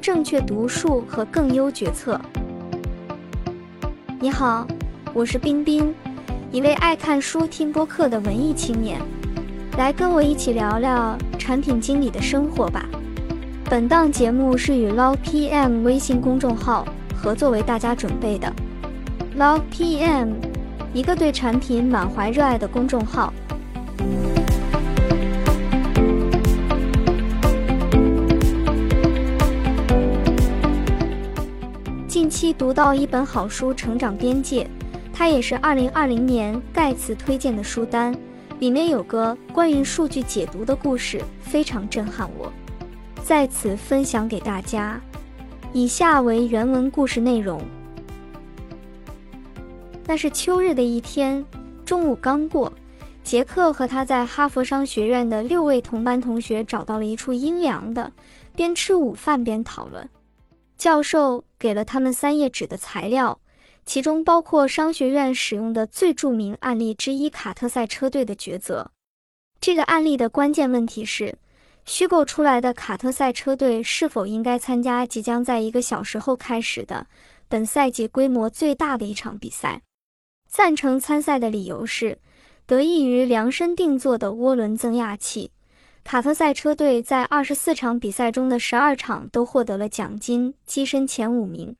正确读数和更优决策。你好，我是冰冰，一位爱看书、听播客的文艺青年，来跟我一起聊聊产品经理的生活吧。本档节目是与 Log PM 微信公众号合作为大家准备的。Log PM，一个对产品满怀热爱的公众号。期读到一本好书《成长边界》，它也是2020年盖茨推荐的书单，里面有个关于数据解读的故事，非常震撼我，在此分享给大家。以下为原文故事内容。那是秋日的一天，中午刚过，杰克和他在哈佛商学院的六位同班同学找到了一处阴凉的，边吃午饭边讨论。教授给了他们三页纸的材料，其中包括商学院使用的最著名案例之一——卡特赛车队的抉择。这个案例的关键问题是：虚构出来的卡特赛车队是否应该参加即将在一个小时后开始的本赛季规模最大的一场比赛？赞成参赛的理由是，得益于量身定做的涡轮增压器。卡特赛车队在二十四场比赛中的十二场都获得了奖金，跻身前五名。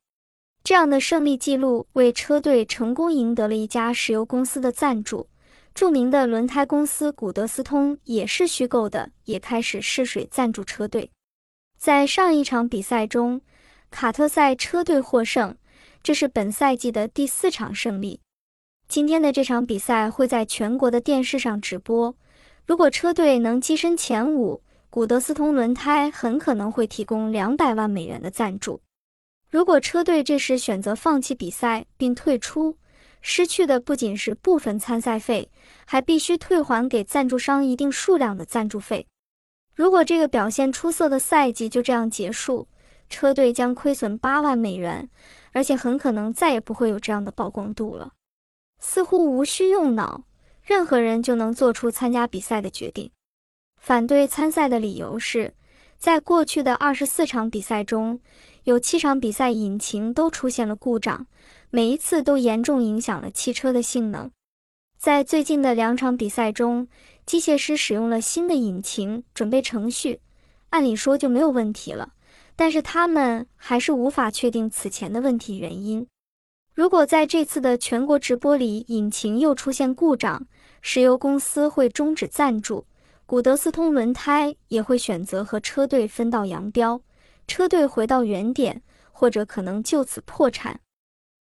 这样的胜利记录为车队成功赢得了一家石油公司的赞助。著名的轮胎公司古德斯通也是虚构的，也开始试水赞助车队。在上一场比赛中，卡特赛车队获胜，这是本赛季的第四场胜利。今天的这场比赛会在全国的电视上直播。如果车队能跻身前五，古德斯通轮胎很可能会提供两百万美元的赞助。如果车队这时选择放弃比赛并退出，失去的不仅是部分参赛费，还必须退还给赞助商一定数量的赞助费。如果这个表现出色的赛季就这样结束，车队将亏损八万美元，而且很可能再也不会有这样的曝光度了。似乎无需用脑。任何人就能做出参加比赛的决定。反对参赛的理由是，在过去的二十四场比赛中，有七场比赛引擎都出现了故障，每一次都严重影响了汽车的性能。在最近的两场比赛中，机械师使用了新的引擎准备程序，按理说就没有问题了，但是他们还是无法确定此前的问题原因。如果在这次的全国直播里引擎又出现故障，石油公司会终止赞助，古德斯通轮胎也会选择和车队分道扬镳，车队回到原点，或者可能就此破产。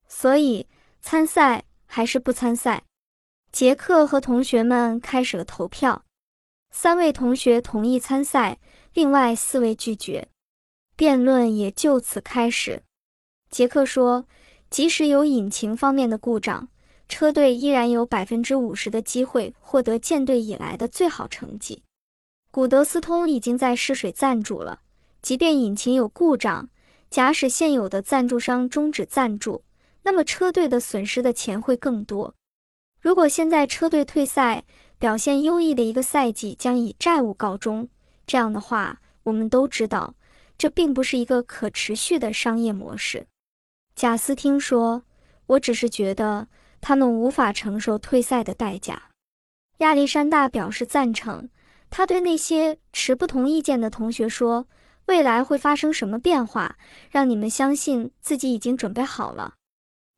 所以，参赛还是不参赛？杰克和同学们开始了投票，三位同学同意参赛，另外四位拒绝，辩论也就此开始。杰克说。即使有引擎方面的故障，车队依然有百分之五十的机会获得舰队以来的最好成绩。古德斯通已经在试水赞助了，即便引擎有故障，假使现有的赞助商终止赞助，那么车队的损失的钱会更多。如果现在车队退赛，表现优异的一个赛季将以债务告终。这样的话，我们都知道，这并不是一个可持续的商业模式。贾斯汀说：“我只是觉得他们无法承受退赛的代价。”亚历山大表示赞成。他对那些持不同意见的同学说：“未来会发生什么变化，让你们相信自己已经准备好了？”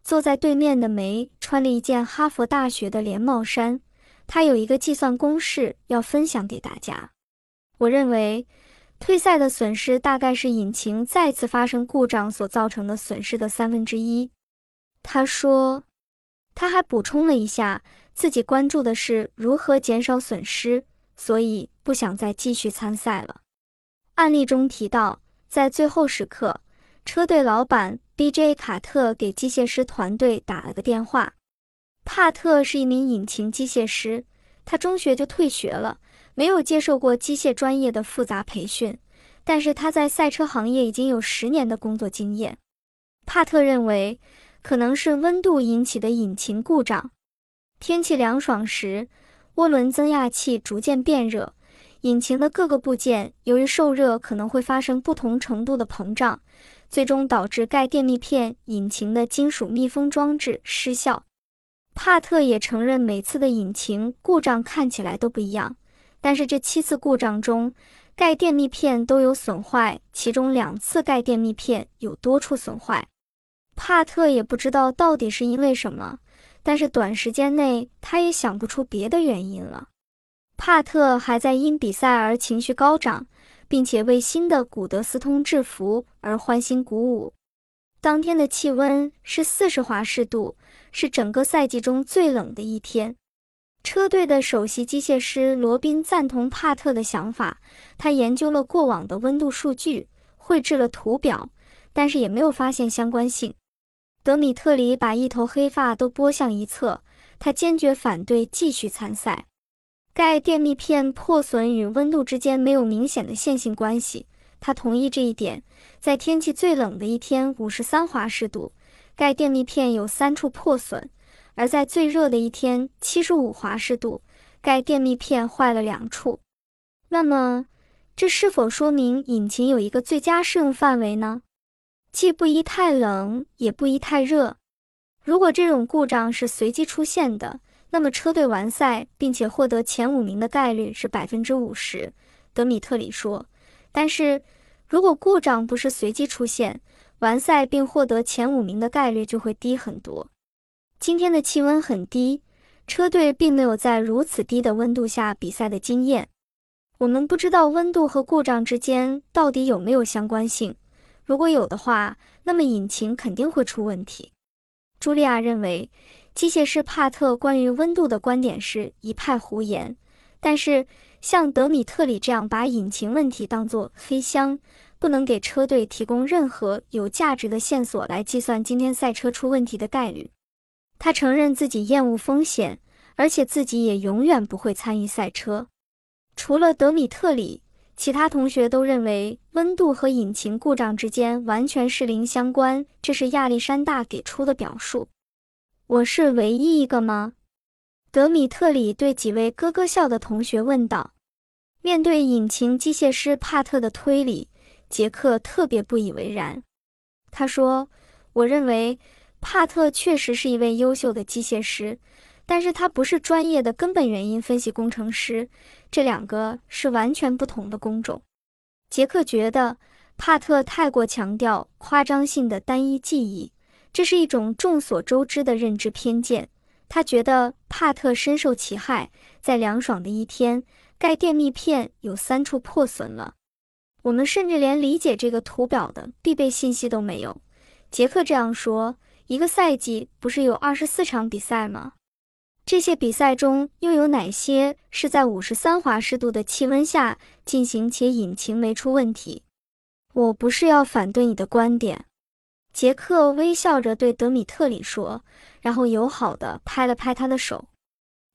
坐在对面的梅穿了一件哈佛大学的连帽衫，他有一个计算公式要分享给大家。我认为。退赛的损失大概是引擎再次发生故障所造成的损失的三分之一。他说，他还补充了一下，自己关注的是如何减少损失，所以不想再继续参赛了。案例中提到，在最后时刻，车队老板 B.J. 卡特给机械师团队打了个电话。帕特是一名引擎机械师，他中学就退学了。没有接受过机械专业的复杂培训，但是他在赛车行业已经有十年的工作经验。帕特认为，可能是温度引起的引擎故障。天气凉爽时，涡轮增压器逐渐变热，引擎的各个部件由于受热可能会发生不同程度的膨胀，最终导致钙电密片引擎的金属密封装置失效。帕特也承认，每次的引擎故障看起来都不一样，但是这七次故障中，钙电密片都有损坏，其中两次钙电密片有多处损坏。帕特也不知道到底是因为什么，但是短时间内他也想不出别的原因了。帕特还在因比赛而情绪高涨，并且为新的古德斯通制服而欢欣鼓舞。当天的气温是四十华氏度，是整个赛季中最冷的一天。车队的首席机械师罗宾赞同帕特的想法，他研究了过往的温度数据，绘制了图表，但是也没有发现相关性。德米特里把一头黑发都拨向一侧，他坚决反对继续参赛。钙电密片破损与温度之间没有明显的线性关系。他同意这一点。在天气最冷的一天，五十三华氏度，钙电密片有三处破损；而在最热的一天，七十五华氏度，该电密片坏了两处。那么，这是否说明引擎有一个最佳适用范围呢？既不宜太冷，也不宜太热。如果这种故障是随机出现的，那么车队完赛并且获得前五名的概率是百分之五十。德米特里说。但是，如果故障不是随机出现，完赛并获得前五名的概率就会低很多。今天的气温很低，车队并没有在如此低的温度下比赛的经验。我们不知道温度和故障之间到底有没有相关性。如果有的话，那么引擎肯定会出问题。茱莉亚认为，机械师帕特关于温度的观点是一派胡言，但是。像德米特里这样把引擎问题当作黑箱，不能给车队提供任何有价值的线索来计算今天赛车出问题的概率。他承认自己厌恶风险，而且自己也永远不会参与赛车。除了德米特里，其他同学都认为温度和引擎故障之间完全是零相关。这是亚历山大给出的表述。我是唯一一个吗？德米特里对几位咯咯笑的同学问道：“面对引擎机械师帕特的推理，杰克特别不以为然。他说：‘我认为帕特确实是一位优秀的机械师，但是他不是专业的根本原因分析工程师，这两个是完全不同的工种。’杰克觉得帕特太过强调夸张性的单一记忆，这是一种众所周知的认知偏见。”他觉得帕特深受其害，在凉爽的一天，钙电密片有三处破损了。我们甚至连理解这个图表的必备信息都没有。杰克这样说：“一个赛季不是有二十四场比赛吗？这些比赛中又有哪些是在五十三华氏度的气温下进行，且引擎没出问题？”我不是要反对你的观点。杰克微笑着对德米特里说，然后友好地拍了拍他的手。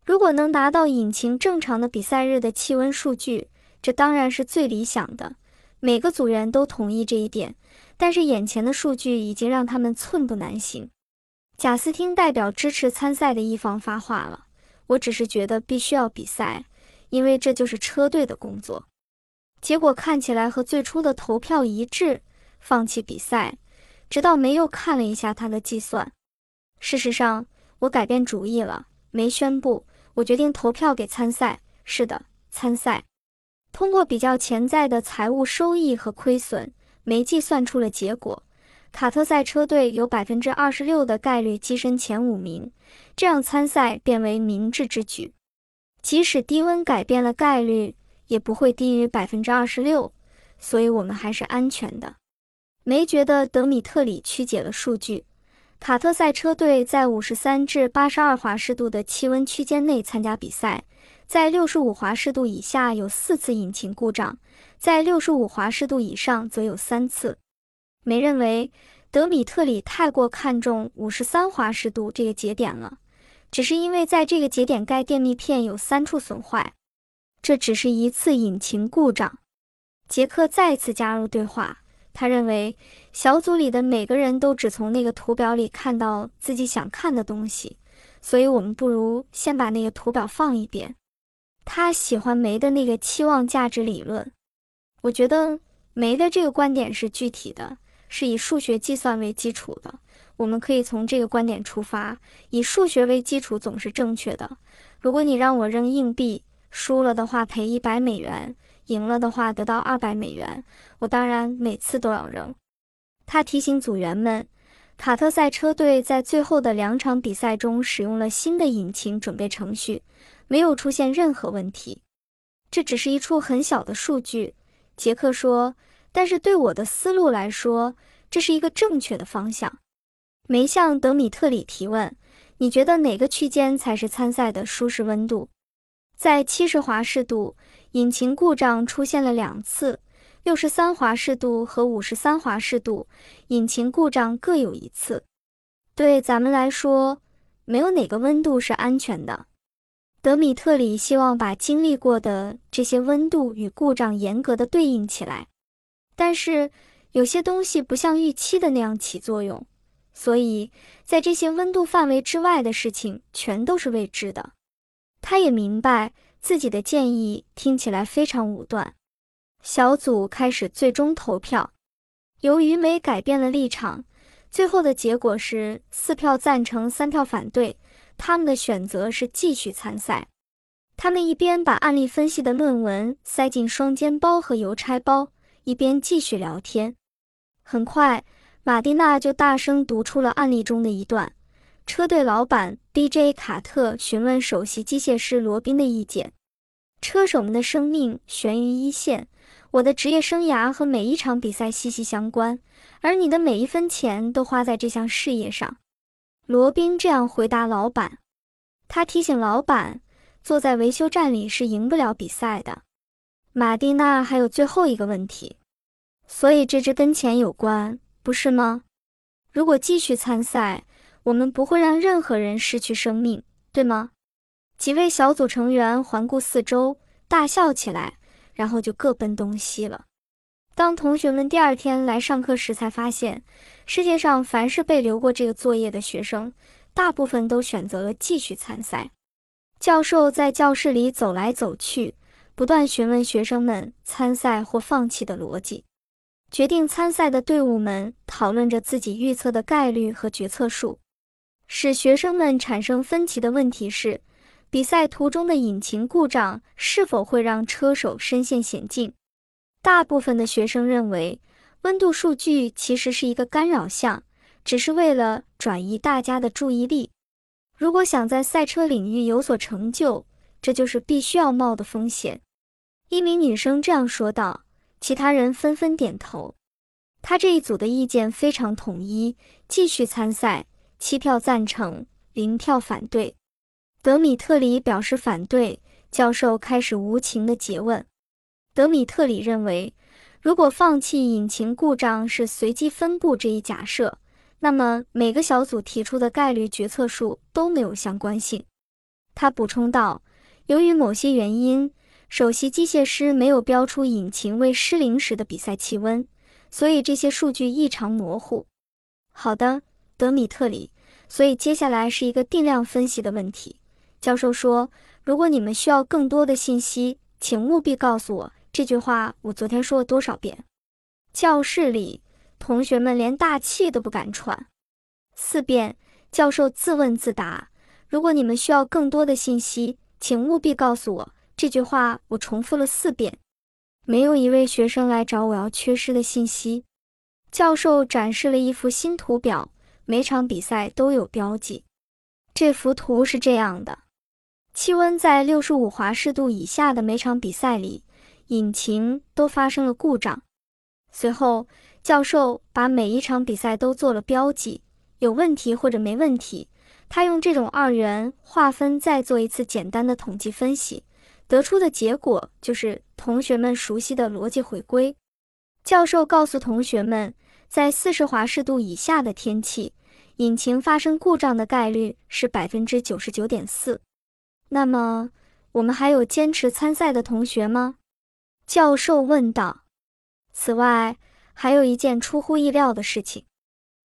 如果能达到引擎正常的比赛日的气温数据，这当然是最理想的。每个组员都同意这一点。但是眼前的数据已经让他们寸步难行。贾斯汀代表支持参赛的一方发话了：“我只是觉得必须要比赛，因为这就是车队的工作。”结果看起来和最初的投票一致，放弃比赛。直到梅又看了一下他的计算，事实上，我改变主意了。梅宣布，我决定投票给参赛。是的，参赛。通过比较潜在的财务收益和亏损，梅计算出了结果：卡特赛车队有百分之二十六的概率跻身前五名，这样参赛变为明智之举。即使低温改变了概率，也不会低于百分之二十六，所以我们还是安全的。没觉得德米特里曲解了数据。卡特赛车队在五十三至八十二华氏度的气温区间内参加比赛，在六十五华氏度以下有四次引擎故障，在六十五华氏度以上则有三次。梅认为德米特里太过看重五十三华氏度这个节点了，只是因为在这个节点钙电密片有三处损坏，这只是一次引擎故障。杰克再次加入对话。他认为小组里的每个人都只从那个图表里看到自己想看的东西，所以我们不如先把那个图表放一边。他喜欢梅的那个期望价值理论。我觉得梅的这个观点是具体的，是以数学计算为基础的。我们可以从这个观点出发，以数学为基础总是正确的。如果你让我扔硬币，输了的话赔一百美元，赢了的话得到二百美元，我当然每次都要扔。他提醒组员们。卡特赛车队在最后的两场比赛中使用了新的引擎准备程序，没有出现任何问题。这只是一处很小的数据，杰克说。但是对我的思路来说，这是一个正确的方向。梅向德米特里提问：“你觉得哪个区间才是参赛的舒适温度？”在七十华氏度，引擎故障出现了两次。六十三华氏度和五十三华氏度，引擎故障各有一次。对咱们来说，没有哪个温度是安全的。德米特里希望把经历过的这些温度与故障严格的对应起来，但是有些东西不像预期的那样起作用，所以在这些温度范围之外的事情全都是未知的。他也明白自己的建议听起来非常武断。小组开始最终投票，由于梅改变了立场，最后的结果是四票赞成，三票反对。他们的选择是继续参赛。他们一边把案例分析的论文塞进双肩包和邮差包，一边继续聊天。很快，马蒂娜就大声读出了案例中的一段：车队老板 D.J. 卡特询问首席机械师罗宾的意见。车手们的生命悬于一线。我的职业生涯和每一场比赛息息相关，而你的每一分钱都花在这项事业上。罗宾这样回答老板。他提醒老板，坐在维修站里是赢不了比赛的。马蒂娜还有最后一个问题，所以这只跟钱有关，不是吗？如果继续参赛，我们不会让任何人失去生命，对吗？几位小组成员环顾四周，大笑起来。然后就各奔东西了。当同学们第二天来上课时，才发现世界上凡是被留过这个作业的学生，大部分都选择了继续参赛。教授在教室里走来走去，不断询问学生们参赛或放弃的逻辑。决定参赛的队伍们讨论着自己预测的概率和决策数。使学生们产生分歧的问题是。比赛途中的引擎故障是否会让车手身陷险境？大部分的学生认为，温度数据其实是一个干扰项，只是为了转移大家的注意力。如果想在赛车领域有所成就，这就是必须要冒的风险。一名女生这样说道，其他人纷纷点头。他这一组的意见非常统一：继续参赛，七票赞成，零票反对。德米特里表示反对。教授开始无情的诘问。德米特里认为，如果放弃引擎故障是随机分布这一假设，那么每个小组提出的概率决策数都没有相关性。他补充道：“由于某些原因，首席机械师没有标出引擎未失灵时的比赛气温，所以这些数据异常模糊。”好的，德米特里。所以接下来是一个定量分析的问题。教授说：“如果你们需要更多的信息，请务必告诉我。”这句话我昨天说了多少遍？教室里，同学们连大气都不敢喘。四遍。教授自问自答：“如果你们需要更多的信息，请务必告诉我。”这句话我重复了四遍。没有一位学生来找我要缺失的信息。教授展示了一幅新图表，每场比赛都有标记。这幅图是这样的。气温在六十五华氏度以下的每场比赛里，引擎都发生了故障。随后，教授把每一场比赛都做了标记，有问题或者没问题。他用这种二元划分再做一次简单的统计分析，得出的结果就是同学们熟悉的逻辑回归。教授告诉同学们，在四十华氏度以下的天气，引擎发生故障的概率是百分之九十九点四。那么，我们还有坚持参赛的同学吗？教授问道。此外，还有一件出乎意料的事情：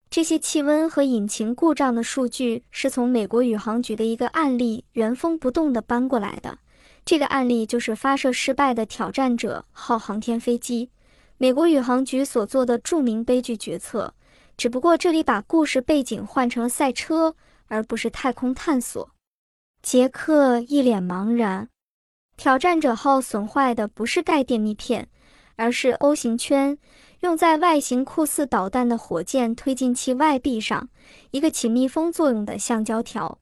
这些气温和引擎故障的数据是从美国宇航局的一个案例原封不动地搬过来的。这个案例就是发射失败的挑战者号航天飞机，美国宇航局所做的著名悲剧决策。只不过这里把故事背景换成了赛车，而不是太空探索。杰克一脸茫然。挑战者号损坏的不是带电密片，而是 O 型圈，用在外形酷似导弹的火箭推进器外壁上一个起密封作用的橡胶条。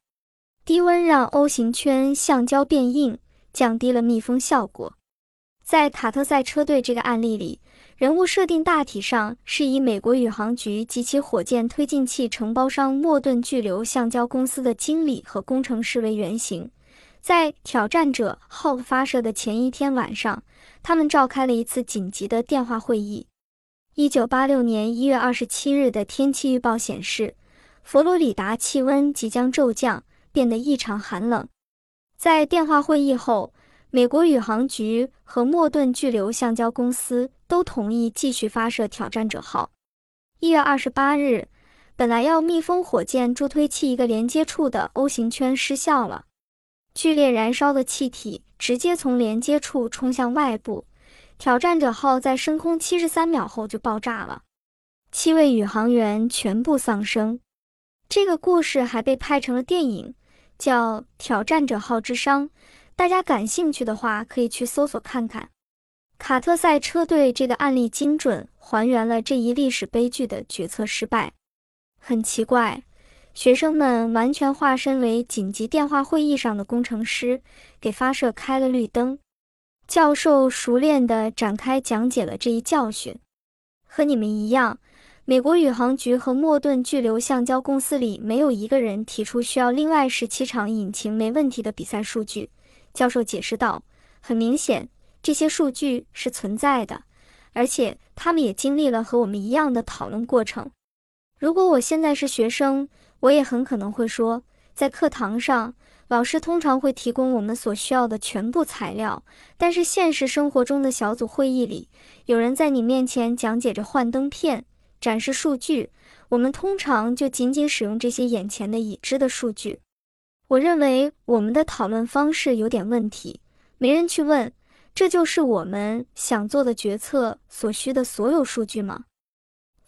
低温让 O 型圈橡胶变硬，降低了密封效果。在卡特赛车队这个案例里。人物设定大体上是以美国宇航局及其火箭推进器承包商莫顿巨流橡胶公司的经理和工程师为原型。在挑战者号发射的前一天晚上，他们召开了一次紧急的电话会议。一九八六年一月二十七日的天气预报显示，佛罗里达气温即将骤降，变得异常寒冷。在电话会议后。美国宇航局和莫顿巨流橡胶公司都同意继续发射挑战者号。一月二十八日，本来要密封火箭助推器一个连接处的 O 型圈失效了，剧烈燃烧的气体直接从连接处冲向外部，挑战者号在升空七十三秒后就爆炸了，七位宇航员全部丧生。这个故事还被拍成了电影，叫《挑战者号之殇》。大家感兴趣的话，可以去搜索看看。卡特赛车队这个案例精准还原了这一历史悲剧的决策失败。很奇怪，学生们完全化身为紧急电话会议上的工程师，给发射开了绿灯。教授熟练地展开讲解了这一教训。和你们一样，美国宇航局和莫顿巨流橡胶公司里没有一个人提出需要另外十七场引擎没问题的比赛数据。教授解释道：“很明显，这些数据是存在的，而且他们也经历了和我们一样的讨论过程。如果我现在是学生，我也很可能会说，在课堂上，老师通常会提供我们所需要的全部材料，但是现实生活中的小组会议里，有人在你面前讲解着幻灯片，展示数据，我们通常就仅仅使用这些眼前的已知的数据。”我认为我们的讨论方式有点问题，没人去问，这就是我们想做的决策所需的所有数据吗？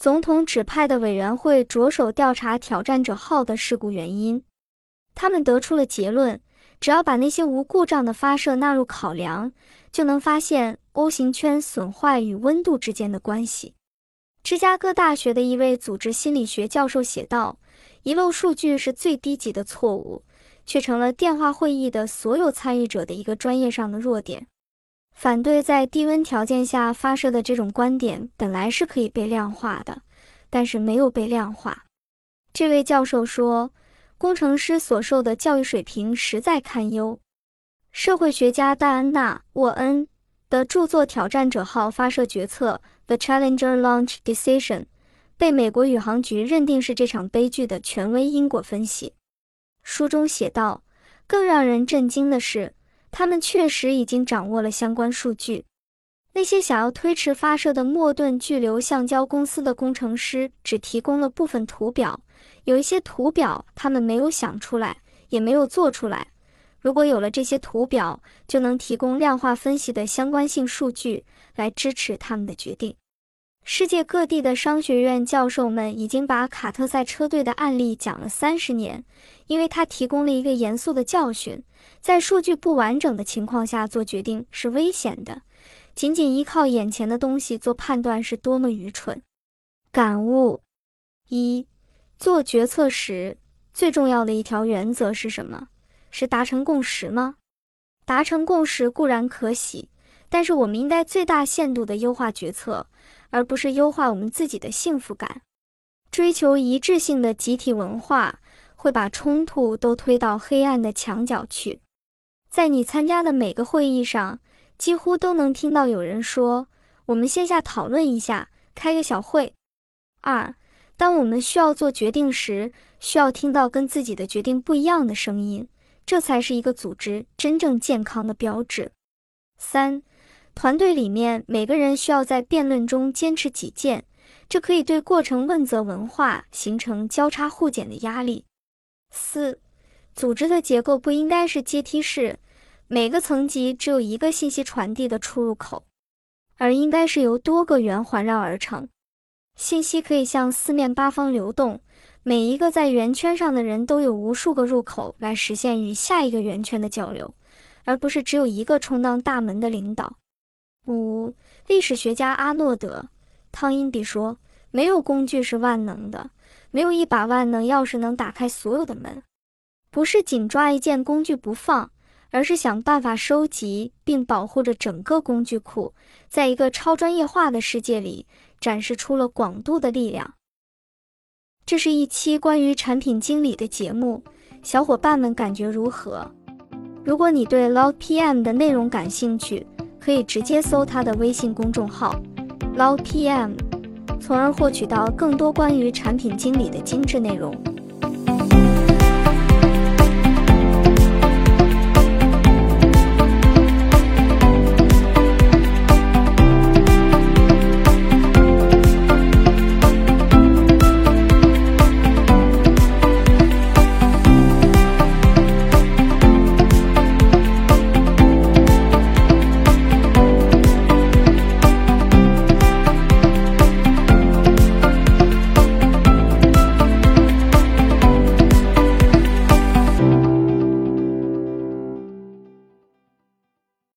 总统指派的委员会着手调查挑战者号的事故原因，他们得出了结论：只要把那些无故障的发射纳入考量，就能发现 O 型圈损坏与温度之间的关系。芝加哥大学的一位组织心理学教授写道：“遗漏数据是最低级的错误。”却成了电话会议的所有参与者的一个专业上的弱点。反对在低温条件下发射的这种观点本来是可以被量化的，但是没有被量化。这位教授说：“工程师所受的教育水平实在堪忧。”社会学家戴安娜·沃恩的著作《挑战者号发射决策》（The Challenger Launch Decision） 被美国宇航局认定是这场悲剧的权威因果分析。书中写道：“更让人震惊的是，他们确实已经掌握了相关数据。那些想要推迟发射的莫顿巨流橡胶公司的工程师只提供了部分图表，有一些图表他们没有想出来，也没有做出来。如果有了这些图表，就能提供量化分析的相关性数据来支持他们的决定。”世界各地的商学院教授们已经把卡特赛车队的案例讲了三十年，因为他提供了一个严肃的教训：在数据不完整的情况下做决定是危险的，仅仅依靠眼前的东西做判断是多么愚蠢。感悟一：做决策时最重要的一条原则是什么？是达成共识吗？达成共识固然可喜，但是我们应该最大限度地优化决策。而不是优化我们自己的幸福感，追求一致性的集体文化会把冲突都推到黑暗的墙角去。在你参加的每个会议上，几乎都能听到有人说：“我们线下讨论一下，开个小会。”二，当我们需要做决定时，需要听到跟自己的决定不一样的声音，这才是一个组织真正健康的标志。三。团队里面每个人需要在辩论中坚持己见，这可以对过程问责文化形成交叉互检的压力。四，组织的结构不应该是阶梯式，每个层级只有一个信息传递的出入口，而应该是由多个圆环绕而成。信息可以向四面八方流动，每一个在圆圈上的人都有无数个入口来实现与下一个圆圈的交流，而不是只有一个充当大门的领导。五，历史学家阿诺德·汤因比说：“没有工具是万能的，没有一把万能钥匙能打开所有的门。不是紧抓一件工具不放，而是想办法收集并保护着整个工具库，在一个超专业化的世界里。”展示出了广度的力量。这是一期关于产品经理的节目，小伙伴们感觉如何？如果你对 Log PM 的内容感兴趣，可以直接搜他的微信公众号 Log PM，从而获取到更多关于产品经理的精致内容。